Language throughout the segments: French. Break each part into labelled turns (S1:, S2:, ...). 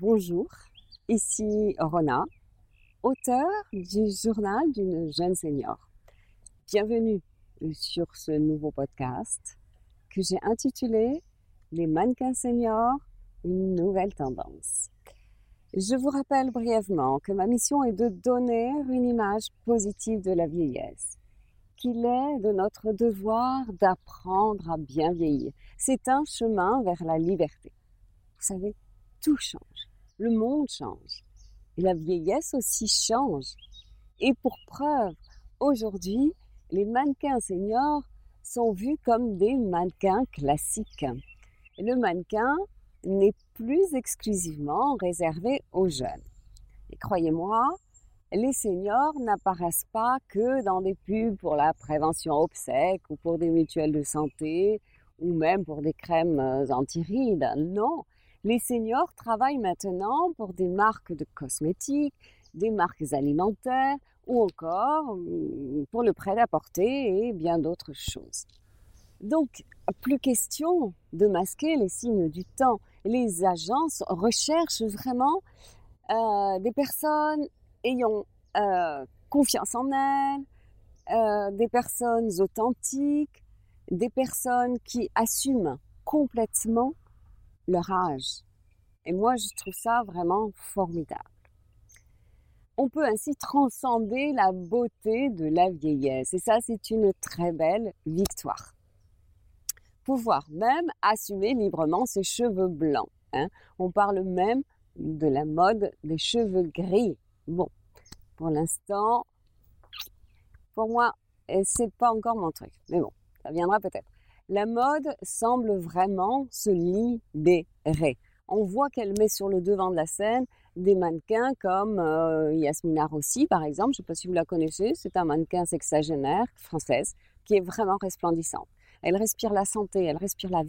S1: Bonjour, ici Rona, auteur du journal d'une jeune senior. Bienvenue sur ce nouveau podcast que j'ai intitulé Les mannequins seniors, une nouvelle tendance. Je vous rappelle brièvement que ma mission est de donner une image positive de la vieillesse, qu'il est de notre devoir d'apprendre à bien vieillir. C'est un chemin vers la liberté. Vous savez, tout change le monde change. Et la vieillesse aussi change. Et pour preuve, aujourd'hui, les mannequins seniors sont vus comme des mannequins classiques. Le mannequin n'est plus exclusivement réservé aux jeunes. Et croyez-moi, les seniors n'apparaissent pas que dans des pubs pour la prévention obsèque ou pour des mutuelles de santé ou même pour des crèmes anti-rides. Non, les seniors travaillent maintenant pour des marques de cosmétiques, des marques alimentaires ou encore hum, pour le prêt-à-porter et bien d'autres choses. Donc, plus question de masquer les signes du temps. Les agences recherchent vraiment euh, des personnes ayant euh, confiance en elles, euh, des personnes authentiques, des personnes qui assument complètement leur âge. Et moi, je trouve ça vraiment formidable. On peut ainsi transcender la beauté de la vieillesse. Et ça, c'est une très belle victoire. Pouvoir même assumer librement ses cheveux blancs. Hein. On parle même de la mode des cheveux gris. Bon, pour l'instant, pour moi, c'est pas encore mon truc. Mais bon, ça viendra peut-être la mode semble vraiment se libérer. On voit qu'elle met sur le devant de la scène des mannequins comme euh, Yasmina Rossi, par exemple. Je ne sais pas si vous la connaissez. C'est un mannequin sexagénaire française qui est vraiment resplendissante. Elle respire la santé, elle respire la,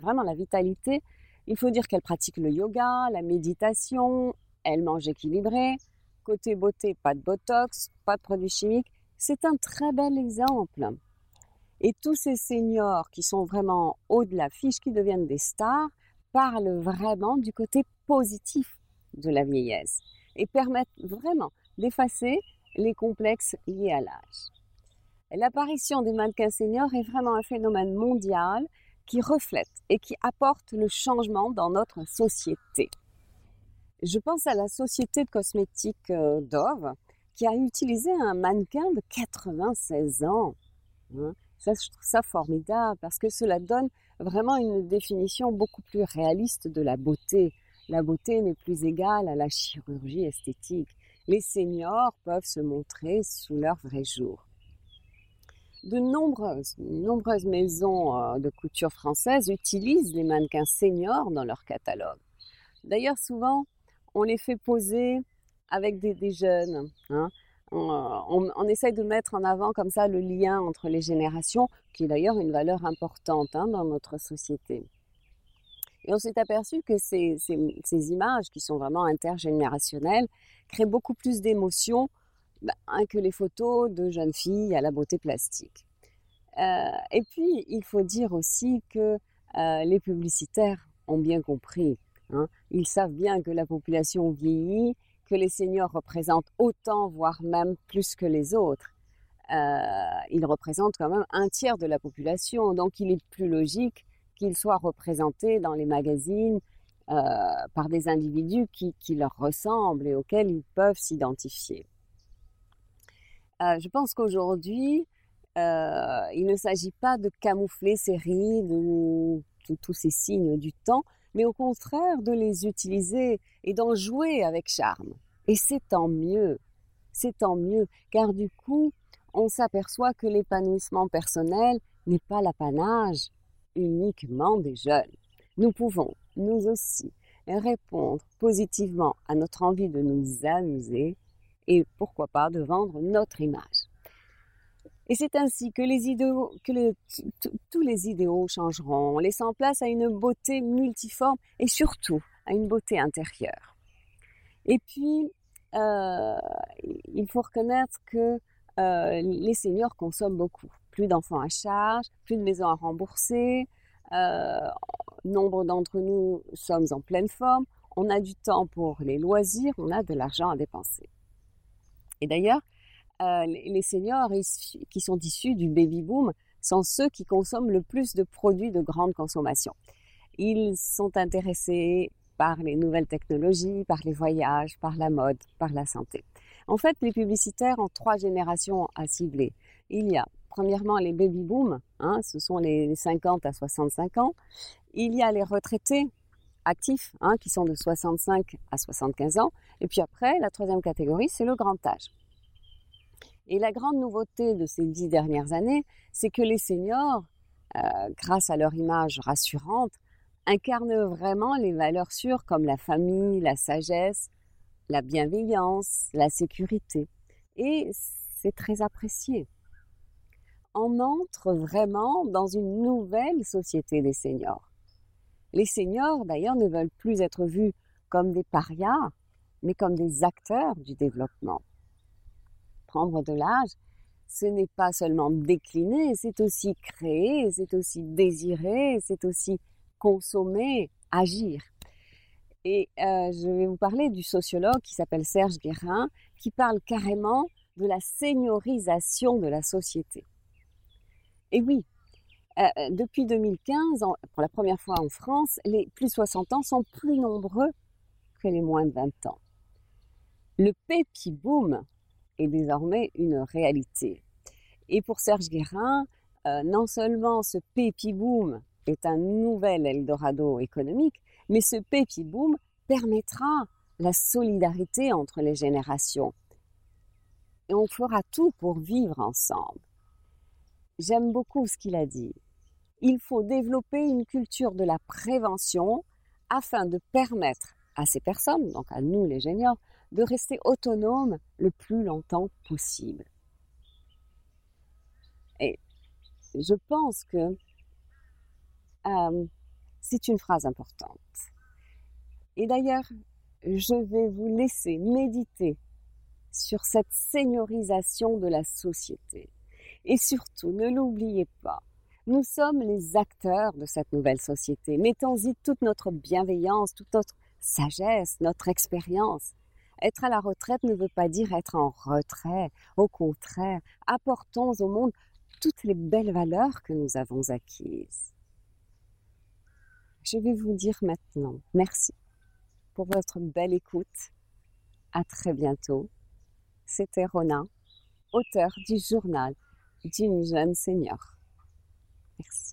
S1: vraiment la vitalité. Il faut dire qu'elle pratique le yoga, la méditation, elle mange équilibré. Côté beauté, pas de botox, pas de produits chimiques. C'est un très bel exemple. Et tous ces seniors qui sont vraiment haut de l'affiche, qui deviennent des stars, parlent vraiment du côté positif de la vieillesse et permettent vraiment d'effacer les complexes liés à l'âge. L'apparition des mannequins seniors est vraiment un phénomène mondial qui reflète et qui apporte le changement dans notre société. Je pense à la société de cosmétiques euh, Dove qui a utilisé un mannequin de 96 ans. Hein. Ça, je trouve ça formidable parce que cela donne vraiment une définition beaucoup plus réaliste de la beauté. La beauté n'est plus égale à la chirurgie esthétique. Les seniors peuvent se montrer sous leur vrai jour. De nombreuses, nombreuses maisons euh, de couture françaises utilisent les mannequins seniors dans leur catalogue. D'ailleurs, souvent, on les fait poser avec des, des jeunes. Hein on, essaye de mettre en avant comme ça le lien entre les générations, qui est d'ailleurs une valeur importante hein, dans notre société. Et on s'est aperçu que ces, images, qui sont vraiment intergénérationnelles, créent beaucoup plus d'émotions bah, hein, que les photos de jeunes filles à la beauté plastique. Euh, et puis, il faut dire aussi que euh, les publicitaires ont bien compris. Hein. Ils savent bien que la population vieillit que les seniors représentent autant, voire même plus que les autres. Euh, ils représentent quand même un tiers de la population, donc il est plus logique qu'ils soient représentés dans les magazines euh, par des individus qui, leur ressemblent et auxquels ils peuvent s'identifier. Euh, je pense qu'aujourd'hui, il ne s'agit pas de camoufler ces rides ou tous ces signes du temps, mais au contraire de les utiliser et d'en jouer avec charme. Et c'est tant mieux, c'est tant mieux, car du coup, on s'aperçoit que l'épanouissement personnel n'est pas l'apanage uniquement des jeunes. Nous pouvons, nous aussi, répondre positivement à notre envie de nous amuser et pourquoi pas de vendre notre image. Et c'est ainsi que, tous les idéaux changeront, laissant place à une beauté multiforme et surtout à une beauté intérieure. Et puis, euh, il faut reconnaître que euh, les seniors consomment beaucoup. Plus d'enfants à charge, plus de maisons à rembourser. Euh, nombre d'entre nous sommes en pleine forme. on a du temps pour les loisirs, on a de l'argent à dépenser. Et d'ailleurs, euh, les seniors qui sont issus du baby boom sont ceux qui consomment le plus de produits de grande consommation. Ils sont intéressés par les nouvelles technologies, par les voyages, par la mode, par la santé. En fait, les publicitaires ont trois générations à cibler. Il y a premièrement les baby boom, hein, ce sont les 50 à 65 ans. Il y a les retraités actifs, hein, qui sont de 65 à 75 ans. Et puis après, la troisième catégorie, c'est le grand âge. Et la grande nouveauté de ces dix dernières années, c'est que les seniors, euh, grâce à leur image rassurante, incarnent vraiment les valeurs sûres comme la famille, la sagesse, la bienveillance, la sécurité. Et c'est très apprécié. On entre vraiment dans une nouvelle société des seniors. Les seniors, d'ailleurs, ne veulent plus être vus comme des parias, mais comme des acteurs du développement. Prendre de l'âge, ce n'est pas seulement décliner, c'est aussi créer, c'est aussi désirer, c'est aussi consommer, agir. Et euh, je vais vous parler du sociologue qui s'appelle Serge Guérin, qui parle carrément de la seniorisation de la société. Et oui, euh, depuis 2015, pour la première fois en France, les plus de 60 ans sont plus nombreux que les moins de 20 ans. Le pépi boom est désormais une réalité. Et pour Serge Guérin, non seulement ce pépi boom est un nouvel Eldorado économique, mais ce Pépi Boom permettra la solidarité entre les générations. Et on fera tout pour vivre ensemble. J'aime beaucoup ce qu'il a dit. Il faut développer une culture de la prévention afin de permettre à ces personnes, donc à nous les génieurs, de rester autonomes le plus longtemps possible. Et je pense que euh, c'est une phrase importante. Et d'ailleurs, je vais vous laisser méditer sur cette seniorisation de la société. Et surtout, ne l'oubliez pas, nous sommes les acteurs de cette nouvelle société. Mettons-y toute notre bienveillance, toute notre sagesse, notre expérience. Être à la retraite ne veut pas dire être en retrait. Au contraire, apportons au monde toutes les belles valeurs que nous avons acquises je vais vous dire maintenant merci pour votre belle écoute. À très bientôt. C'était Rona, auteur du journal d'une jeune senior. Merci.